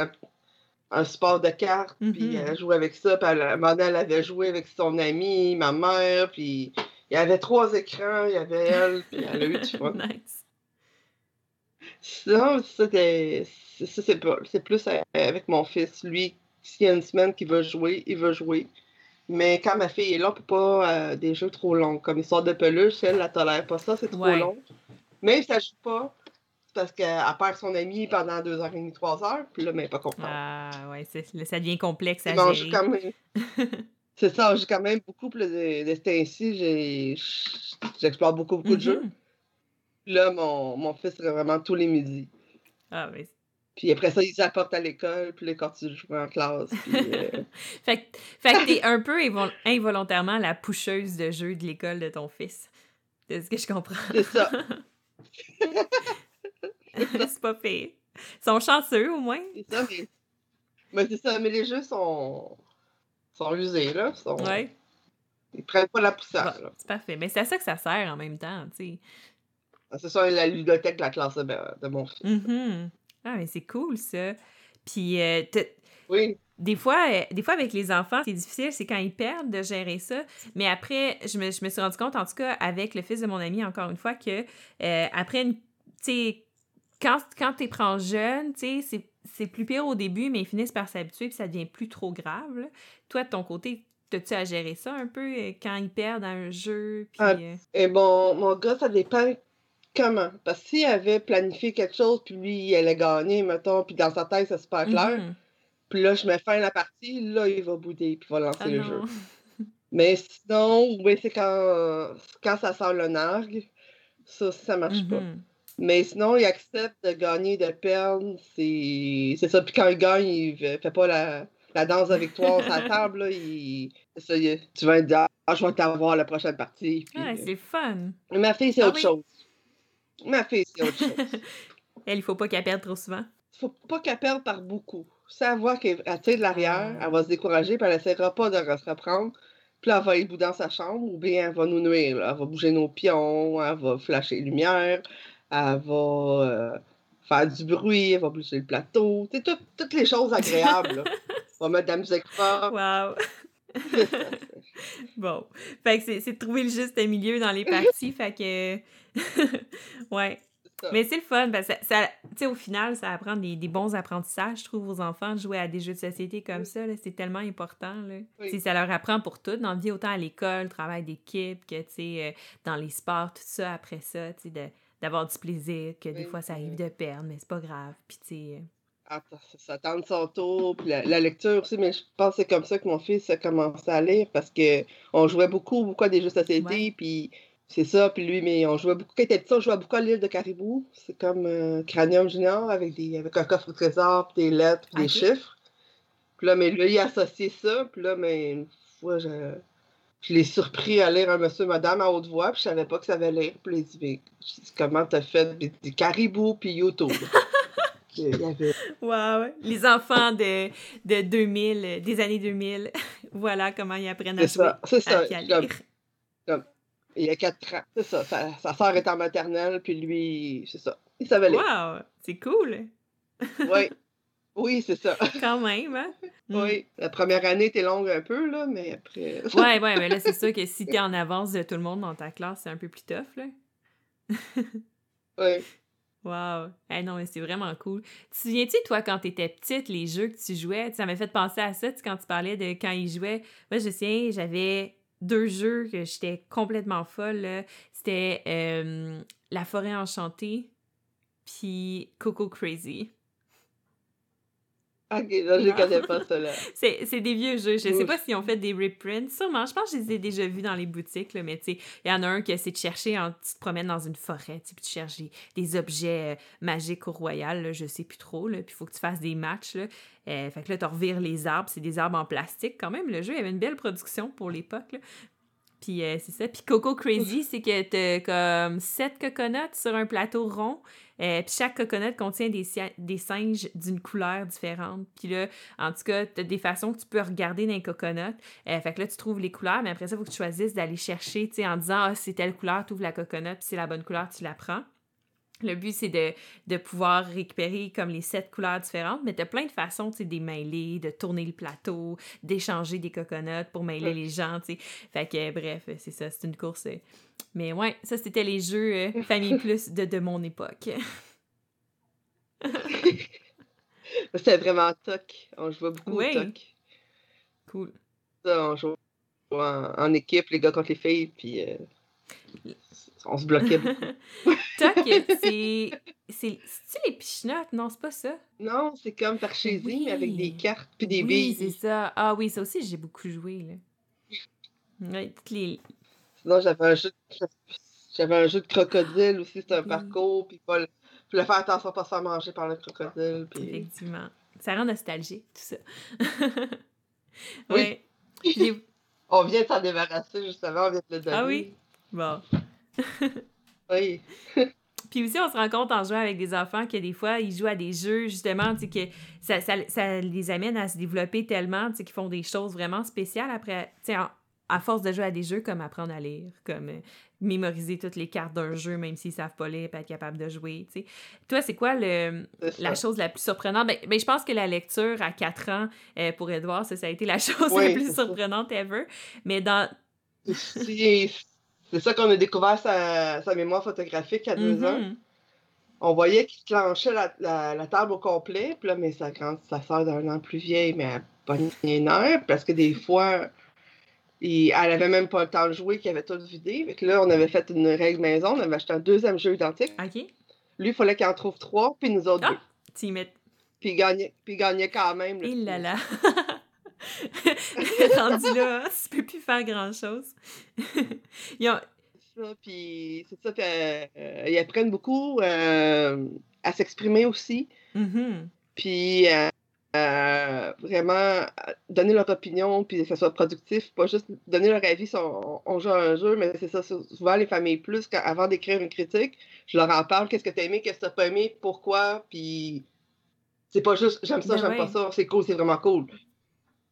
un sport de cartes, puis Mhm. elle jouait avec ça, puis elle, à un moment donné, elle avait joué avec son ami, ma mère, puis il y avait trois écrans, il y avait elle, puis elle a eu du fun. nice. Sinon, c'était, c'est- ça, c'est pas, c'est plus euh, avec mon fils. Lui, s'il y a une semaine qu'il veut jouer, il veut jouer. Mais quand ma fille est là, on peut pas euh, des jeux trop longs. Comme Histoire de peluche, elle, elle tolère pas ça, c'est trop Ouais. long. Mais ça joue pas, parce qu'elle perd son ami pendant deux heures et demie, trois heures, puis là, mais pas contente. Ah, ouais, ça devient complexe à Mais on joue gérer. quand même. c'est ça, on joue quand même beaucoup. Là, de, de ce j'ai- j'explore beaucoup, beaucoup de jeux. Mhm. Puis là, mon, mon fils serait vraiment tous les midis. Ah, mais Puis après ça, ils apportent à l'école, puis là, quand tu joues en classe, puis... euh, Fait, que- fait que t'es un peu invol- involontairement la pusheuse de jeu de l'école de ton fils. C'est ce que je comprends. C'est ça. c'est pas pire. Ils sont chanceux, au moins. C'est ça, mais... mais c'est ça, mais les jeux sont... sont usés, là. Sont... Ouais. Ils prennent pas la poussière, Bon, là. c'est parfait. Mais c'est à ça que ça sert en même temps, tu sais. C'est ça, la ludothèque de la classe de, mon fils. Mhm. Ah, mais c'est cool, ça. Puis, euh, Oui, des fois, euh, des fois, avec les enfants, c'est difficile, c'est quand ils perdent de gérer ça. Mais après, je me, je me suis rendu compte, en tout cas, avec le fils de mon ami, encore une fois, que euh, après, tu sais, quand, quand tu prends jeune, tu sais, c'est- c'est plus pire au début, mais ils finissent par s'habituer, puis ça devient plus trop grave. là. Toi, de ton côté, t'as-tu à gérer ça un peu quand ils perdent un jeu? Puis, Ah, et bon, mon gars, ça dépend comment? Parce que s'il avait planifié quelque chose, puis lui, il allait gagner, mettons, puis dans sa tête, c'est super clair. mhm. Puis là, je mets fin à la partie, là, il va bouder, puis il va lancer Ah le jeu. Mais sinon, oui, c'est quand, quand ça sort le nargue. Ça, ça marche pas. Mhm. Mais sinon, il accepte de gagner, de perdre. C'est ça. Puis quand il gagne, il fait fait pas la, la danse de victoire sur la table. Là, il... ça, il- tu vas dire, ah, je vais t'avoir la prochaine partie. Puis, euh, c'est fun. Ma fille, c'est Ah autre oui. chose. Ma fille, c'est autre chose. Elle, il faut pas qu'elle perde trop souvent. faut pas qu'elle perde par beaucoup. Elle voit qu'elle elle tire de l'arrière, elle va se décourager, puis elle essaiera pas de se reprendre. Puis là, elle va aller bout dans sa chambre, ou bien elle va nous nuire. là. Elle va bouger nos pions, elle va flasher les lumières, elle va euh, faire du bruit, elle va bouger le plateau. Tout- toutes les choses agréables. là. Elle va mettre de la musique forte. Wow! Bon. Fait que c'est- c'est de trouver le juste milieu dans les parties. fait que. ouais. Mais c'est le fun. parce que ça, ça- tu sais, au final, ça apprend des, des bons apprentissages, je trouve, aux enfants de jouer à des jeux de société comme Oui. ça. là. C'est tellement important. Là. Oui. Ça leur apprend pour tout dans la vie, autant à l'école, travail d'équipe, que tu sais, euh, dans les sports, tout ça, après ça, tu sais, de- d'avoir du plaisir, que des fois ça arrive de perdre, mais c'est pas grave. Puis tu sais. Ça, tente son tour, puis la, la lecture aussi, mais je pense que c'est comme ça que mon fils a commencé à lire, parce que on jouait beaucoup, beaucoup à des jeux de société, Ouais. puis c'est ça, puis lui, mais on jouait beaucoup, quand il était petit, on jouait beaucoup à l'île de Caribou, c'est comme euh, Cranium Junior, avec, des, avec un coffre au trésor, puis des lettres, puis des chiffres. Puis là, mais lui, il a associé ça, puis là, mais une fois, je, je l'ai surpris à lire un monsieur, madame à haute voix, puis je savais pas que ça avait lire, puis il dit, mais je dis, comment t'as fait, Puis il dit, Caribou, puis YouTube? Puis il y avait Wow! Les enfants de, de 2000, euh, des années 2000, voilà comment ils apprennent à C'est jouer. ça, c'est ça. à- comme- il y a quatre ans. C'est ça. Sa, sa soeur est en maternelle, puis lui, c'est ça. Il savait lire. Wow! C'est cool! Oui. Oui, c'est ça. Quand même, hein? Mm. Oui. La première année était longue un peu, là, mais après. Ouais, ouais, mais là, c'est sûr que si t'es en avance de tout le monde dans ta classe, c'est un peu plus tough, là. Oui. Wow! Eh non, mais c'est vraiment cool. Tu te souviens-tu, toi, quand t'étais petite, les jeux que tu jouais? Ça m'a fait penser à ça, quand tu parlais de quand ils jouaient. Moi, je sais, j'avais deux jeux que j'étais complètement folle. C'était euh, La forêt enchantée, puis Coco Crazy. Ok, là, je Non. connais pas ça, là. C'est c'est des vieux jeux. Je sais Ouf. pas s'ils ont fait des reprints. Sûrement. Je pense que je les ai déjà vus dans les boutiques. Là, mais tu sais, il y en a un que c'est de chercher, en, tu te promènes dans une forêt, tu sais, puis tu cherches des, des objets euh, magiques au royal. Là, je sais plus trop. Là, puis il faut que tu fasses des matchs. Là. Euh, fait que là, tu revires les arbres. C'est des arbres en plastique quand même. Le jeu, avait une belle production pour l'époque. là. Puis euh, c'est ça. Puis Coco Crazy, c'est que t'as comme sept coconuts sur un plateau rond. Euh, puis chaque coconut contient des, singes d'une couleur différente. Puis là, en tout cas, tu as des façons que tu peux regarder dans les coconuts. Euh, fait que là, tu trouves les couleurs, mais après ça, il faut que tu choisisses d'aller chercher, tu sais, en disant, ah, c'est telle couleur, tu ouvres la coconut, puis c'est la bonne couleur, tu la prends. Le but, c'est de, de, pouvoir récupérer comme les sept couleurs différentes, mais tu as plein de façons, tu sais, d'émailer, de tourner le plateau, d'échanger des coconuts pour mailer les gens, tu sais. Fait que, bref, c'est ça, c'est une course. Euh. Mais ouais, ça, c'était les jeux euh, Famille Plus de, de mon époque. c'était vraiment toc. On jouait beaucoup au toc. Cool. Ça, on jouait en, équipe, les gars contre les filles, puis... Euh, on se bloquait beaucoup. Toc, c'est. C'est les pichenottes? Non, c'est pas ça. Non, c'est comme par chez oui. mais avec des cartes puis des oui, billes. c'est ça. Ah oui, ça aussi, j'ai beaucoup joué. Là. Oui, toutes les. Sinon, j'avais un jeu de... J'avais un jeu de crocodile aussi, c'était un parcours, puis pas le... Puis faire attention à pas se faire manger par le crocodile. Puis... Effectivement. Ça rend nostalgique, tout ça. oui. On vient de s'en débarrasser, justement, on vient de le donner. Ah oui? Bon. Oui. Puis aussi, on se rend compte en jouant avec des enfants que des fois, ils jouent à des jeux, justement, tu sais, que ça, ça, ça, les amène à se développer tellement, tu sais, qu'ils font des choses vraiment spéciales après, tu sais, à force de jouer à des jeux comme apprendre à lire, comme euh, mémoriser toutes les cartes d'un jeu, même s'ils savent pas lire, pas être capable de jouer, tu sais. Toi, c'est quoi le, la chose la plus surprenante? Ben, ben, je pense que la lecture à 4 ans, euh, pour Edouard, ça, ça a été la chose Oui, la plus surprenante ever. Mais dans... C'est ça qu'on a découvert sa, sa mémoire photographique à deux ans. Mhm. On voyait qu'il clenchait la, la, la table au complet, puis là, mais sa grande, sa sœur d'un an plus vieille, mais elle pognait les nerfs, parce que des fois, il- elle avait même pas le temps de jouer, qu'il avait tout vidé. Fait que là, on avait fait une règle maison, on avait acheté un deuxième jeu identique. OK. Lui, il fallait qu'il en trouve trois, puis nous autres Ah! deux. Puis il gagnait, puis il gagnait quand même. là. Il là là. Rendu là, tu peux plus faire grand-chose. Ils ont- C'est ça, puis c'est ça, puis euh, apprennent beaucoup euh, à s'exprimer aussi. Mhm. puis euh, vraiment donner leur opinion, puis que ça soit productif, pas juste donner leur avis si on, on joue à un jeu, mais c'est ça, souvent les familles plus, quand, avant d'écrire une critique, je leur en parle, qu'est-ce que t'as aimé, qu'est-ce que t'as pas aimé, pourquoi, puis c'est pas juste j'aime ça, Ben j'aime ouais. pas ça, c'est cool, c'est vraiment cool.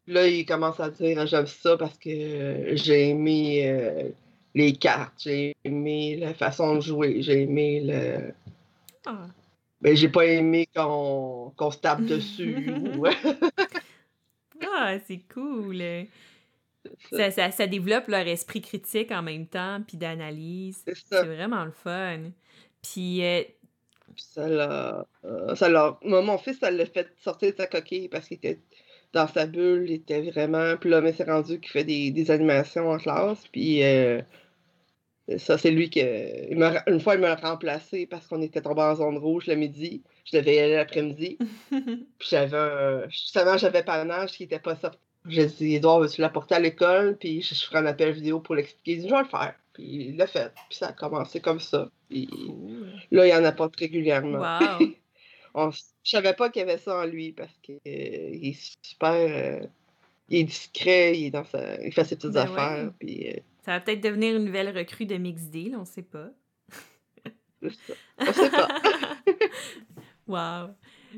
Là, ils commencent à dire Ah, j'aime ça parce que j'ai aimé euh, les cartes, j'ai aimé la façon de jouer, j'ai aimé le. Ah. Ben, j'ai pas aimé qu'on se tape dessus. Ah, c'est cool. Ça, ça, ça développe leur esprit critique en même temps, puis d'analyse. C'est vraiment le fun. Puis, euh, Puis ça l'a. euh. Moi, mon fils, ça l'a fait sortir de sa coquille parce qu'il était dans sa bulle, il était vraiment. Puis là, mais c'est rendu qu'il fait des, des animations en classe. Puis euh, ça, c'est lui qui. il Une fois, il m'a remplacé parce qu'on était tombé en zone rouge le midi. Je devais y aller l'après-midi. Puis j'avais un. Justement, j'avais panache qui était pas sorti. J'ai dit, Edouard, veux-tu l'apporter à l'école? Puis je, je ferai un appel vidéo pour l'expliquer. Il dit, je vais le faire. Puis il l'a fait. Puis ça a commencé comme ça. Puis là, il en apporte régulièrement. Wow. On, je savais pas qu'il y avait ça en lui parce qu'il est super. euh, il est discret, il, est dans sa, il fait ses petites Ben affaires. ouais. Puis, euh, Ça va peut-être devenir une nouvelle recrue de Mix Deal, on sait pas. On sait pas. wow.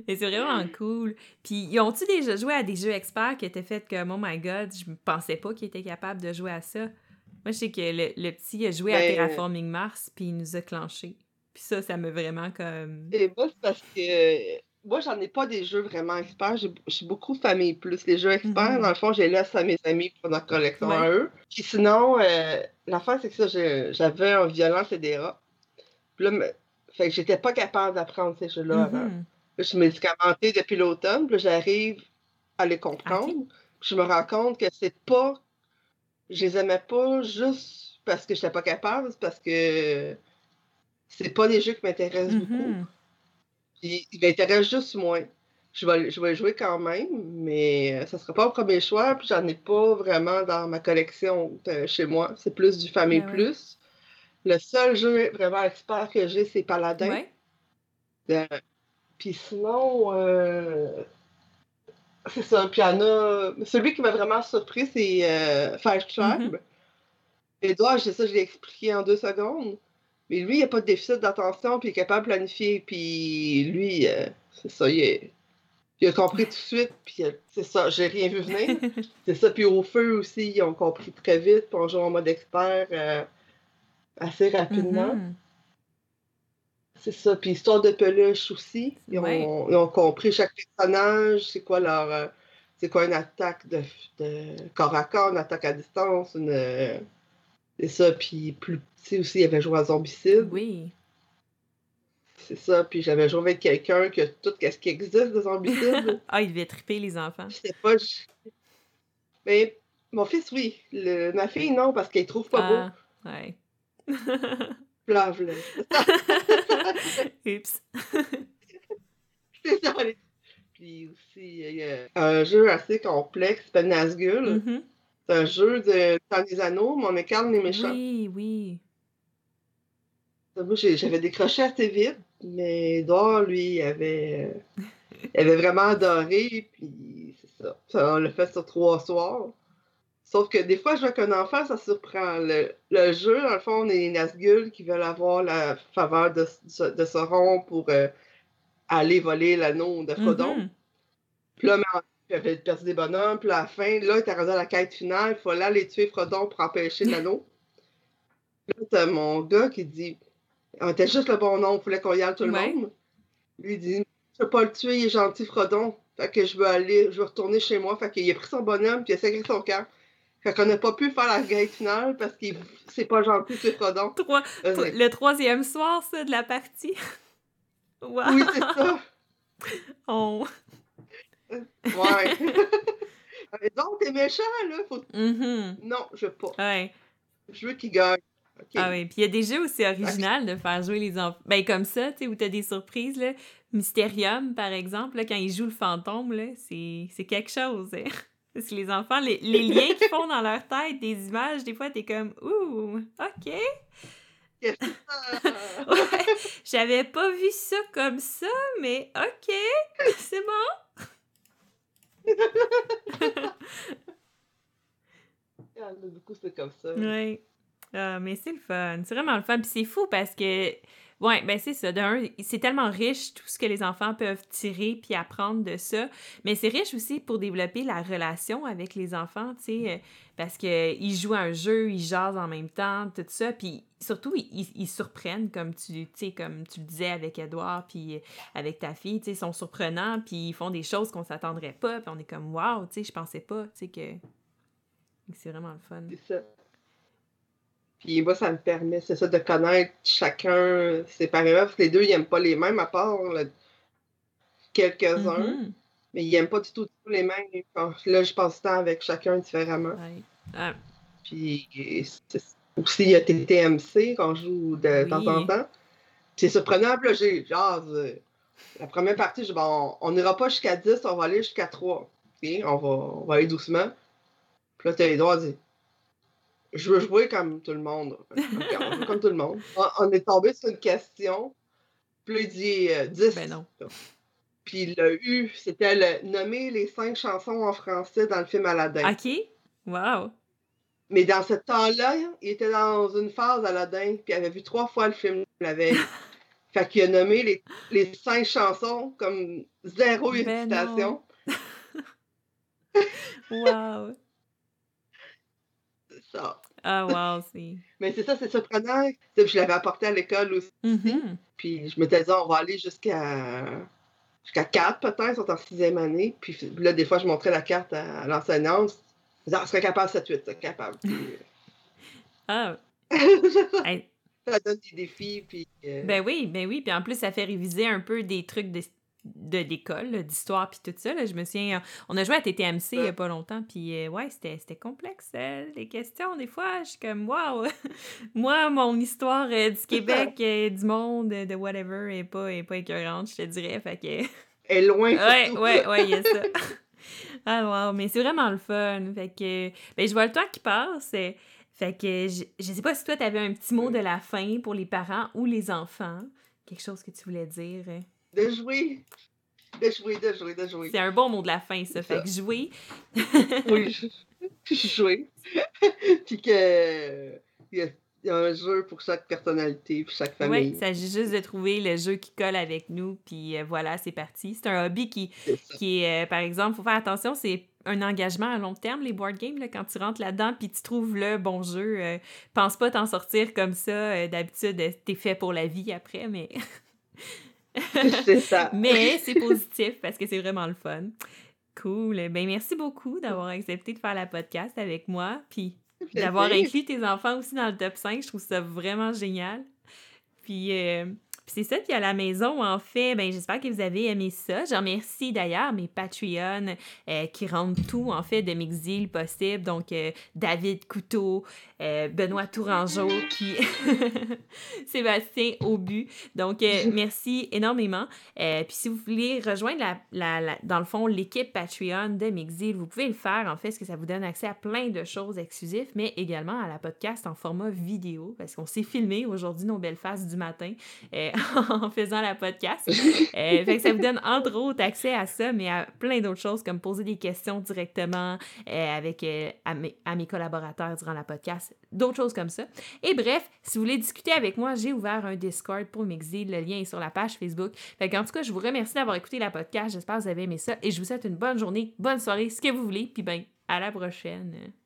Et c'est vraiment cool. Puis, ils ont-tu déjà joué à des jeux experts qui étaient faits comme, oh my god, je pensais pas qu'ils étaient capables de jouer à ça? Moi, je sais que le, le petit a joué à Ben, Terraforming Mars, puis il nous a clenché. Puis ça, ça m'a vraiment comme. Et moi, c'est parce que moi, j'en ai pas des jeux vraiment experts. J'ai je suis beaucoup famille plus. Les jeux experts, Mhm. dans le fond, je les laisse à mes amis pour notre collection à eux. Puis sinon, euh, l'affaire, c'est que ça, j'ai- j'avais un violent CDA. Puis là, me- fait que j'étais pas capable d'apprendre ces jeux-là avant. Mhm. Là, je suis médicamentée depuis l'automne, puis j'arrive à les comprendre. Puis je me rends compte que c'est pas. Je les aimais pas juste parce que j'étais pas capable, c'est parce que c'est pas des jeux qui m'intéressent beaucoup. Mhm. Puis ils m'intéressent juste moins. Je vais, je vais jouer quand même, mais euh, ça sera pas au premier choix, puis j'en ai pas vraiment dans ma collection chez moi. C'est plus du Famille Ben ouais. Plus. Le seul jeu vraiment expert que j'ai, c'est Paladin. Ouais. Euh, Puis sinon, euh, c'est ça. Puis il y en a. Celui qui m'a vraiment surpris, c'est euh, Five Tribe. Edouard, j'ai ça, je l'ai expliqué en deux secondes. Mais lui, il n'a pas de déficit d'attention, puis il est capable de planifier. Puis lui, euh, c'est ça, il, est- il a compris tout de suite. Puis euh, c'est ça, j'ai rien vu venir. c'est ça. Puis au feu aussi, ils ont compris très vite. Puis on joue en mode expert euh, assez rapidement. Mhm. C'est ça. Puis histoire de peluche aussi. Ils ont, ils ont compris chaque personnage, c'est quoi leur. Euh, c'est quoi une attaque de, de, corps à corps, une attaque à distance, une. C'est ça. Puis plus petit aussi, il avait joué à Zombicide. Oui. C'est ça. Puis j'avais joué avec quelqu'un qui a tout ce qui existe de Zombicide. ah, il devait triper les enfants. Je sais pas. Mais mon fils, oui. Ma fille, non, parce qu'elle trouve pas beau. Ah, ouais. Plave-le. Oups. C'est ça. Puis aussi, il y a un jeu assez complexe s'appelle Nazgul. Mm-hmm. C'est un jeu de Dans les anneaux, mais on incarne les méchants. Oui, oui. J'avais décroché assez vite, mais Edouard, lui, il avait, il avait vraiment adoré, puis c'est ça. On l'a fait sur trois soirs. Sauf que des fois, je vois qu'un enfant, ça surprend. Le, le, jeu, dans le fond, on est les Nazgûl qui veulent avoir la faveur de, de Sauron pour euh, aller voler l'anneau de Frodon. Mm-hmm. Puis là, j'avais perdu des bonhommes, puis à la fin, là, t'es rendu à la quête finale, il faut aller tuer Frodon pour empêcher l'anneau. là, t'as mon gars qui dit On était juste le bon nom, il fallait qu'on y aille tout le monde. Lui, il dit Je peux pas le tuer, il est gentil, Frodon. Fait que je veux aller, je veux retourner chez moi. Fait qu'il a pris son bonhomme, puis il a sacré son cœur. Fait qu'on n'a pas pu faire la guerre finale parce que c'est pas gentil, c'est Frodon. Trois, le troisième soir, ça, de la partie. wow. Oui, c'est ça. Oh. Ouais. Donc, t'es méchant, là. Faut... Mm-hmm. Non, je veux pas. Ouais. Je veux qu'il gagne. Ah oui, puis il y a des jeux aussi originaux de faire jouer les enfants. Ben, comme ça, tu sais, où t'as des surprises, là. Mysterium, par exemple, là, quand ils jouent le fantôme, là, c'est quelque chose. Hein. Parce que les enfants, les, les liens qu'ils font dans leur tête, des images, des fois, t'es comme « Ouh, OK! » ouais, J'avais pas vu ça comme ça, mais OK, c'est bon. Du coup, c'est comme ça. Oui. Ah, mais c'est le fun. C'est vraiment le fun. Puis c'est fou parce que Ouais, ben c'est ça. D'un, c'est tellement riche tout ce que les enfants peuvent tirer puis apprendre de ça. Mais c'est riche aussi pour développer la relation avec les enfants, tu sais, euh, parce qu'ils jouent à un jeu, ils jasent en même temps, tout ça. Puis surtout, ils, ils surprennent, comme tu, comme tu le disais avec Edouard puis euh, avec ta fille, tu sais, ils sont surprenants puis ils font des choses qu'on s'attendrait pas. Puis on est comme, waouh, tu sais, je pensais pas, tu sais, que c'est vraiment le fun. C'est ça. Puis moi, ça me permet, c'est ça, de connaître chacun séparément, parce que les deux, ils n'aiment pas les mêmes, à part quelques-uns. Mm-hmm. Mais ils n'aiment pas du tout, les mêmes. Là, je passe temps avec chacun différemment. Ah. Puis aussi, il y a TTMC qu'on joue de, temps en temps. C'est surprenant, là, j'ai genre, la première partie, je bon, on n'ira pas jusqu'à 10, on va aller jusqu'à 3. On, va, on va aller doucement. Puis là, tu as les droits dire je veux jouer comme tout le monde. comme tout le monde. On, est tombé sur une question. Puis il dit 10. Euh, ben non. Puis le U, c'était le nommer les cinq chansons en français dans le film Aladdin. OK. Wow. Mais dans ce temps-là, il était dans une phase Aladdin, puis il avait vu trois fois le film la veille. fait qu'il a nommé les, les, cinq chansons comme zéro ben hésitation. wow. C'est ça. Ah, wow, c'est. Mais c'est ça, c'est surprenant. Je l'avais apporté à l'école aussi. Mm-hmm. Puis je me disais, on va aller jusqu'à jusqu'à 4 peut-être, sont en sixième année. Puis là, des fois, je montrais la carte à, l'enseignante. Je disais, ah, serait capable 7-8, c'est capable. ah. Ça donne des défis. Puis, euh, Ben oui, ben oui. Puis en plus, ça fait réviser un peu des trucs de de l'école, d'histoire, puis tout ça. Là. Je me souviens, on a joué à TTMC il n'y a pas longtemps, puis euh, ouais, c'était complexe, euh, les questions. Des fois, je suis comme, waouh! Moi, mon histoire euh, du Québec, du monde, de whatever, est pas, est pas écœurante, je te dirais. Fait que... est loin. Ouais, ouais, ouais, il y a ça. ah, wow, mais c'est vraiment le fun. Fait que, ben, je vois le temps qui passe. Fait que, je, je sais pas si toi, tu avais un petit mot de la fin pour les parents ou les enfants. Quelque chose que tu voulais dire de jouer. De jouer, de jouer, de jouer. C'est un bon mot de la fin, ça. Fait que jouer. oui, jouer. Puis que. Il y, a, un jeu pour chaque personnalité, pour chaque famille. Oui, il s'agit juste de trouver le jeu qui colle avec nous, puis euh, voilà, c'est parti. C'est un hobby qui, qui est, euh, par exemple, il faut faire attention, c'est un engagement à long terme, les board games, là, quand tu rentres là-dedans puis tu trouves le bon jeu. Euh, pense pas t'en sortir comme ça. D'habitude, t'es fait pour la vie après, mais c'est ça. Mais c'est positif parce que c'est vraiment le fun. Cool. Ben merci beaucoup d'avoir accepté de faire la podcast avec moi, puis d'avoir inclus tes enfants aussi dans le top 5. Je trouve ça vraiment génial. Puis euh, puis c'est ça, puis à la maison, en fait, ben j'espère que vous avez aimé ça. Je remercie d'ailleurs mes Patreons euh, qui rendent tout, en fait, de Mixil possible. Donc, euh, David Couteau, euh, Benoît Tourangeau, puis Sébastien Aubu. Donc, merci énormément. puis si vous voulez rejoindre, la, la, dans le fond, l'équipe Patreon de Mixil, vous pouvez le faire, en fait, parce que ça vous donne accès à plein de choses exclusives, mais également à la podcast en format vidéo, parce qu'on s'est filmé aujourd'hui nos belles faces du matin. en faisant la podcast. Euh, fait que ça vous donne entre autres accès à ça, mais à plein d'autres choses comme poser des questions directement euh, avec euh, à, mes, collaborateurs durant la podcast, d'autres choses comme ça. Et bref, si vous voulez discuter avec moi, j'ai ouvert un Discord pour Mixi. Le lien est sur la page Facebook. Fait en tout cas, je vous remercie d'avoir écouté la podcast. J'espère que vous avez aimé ça et je vous souhaite une bonne journée, bonne soirée, ce que vous voulez. Puis ben, à la prochaine.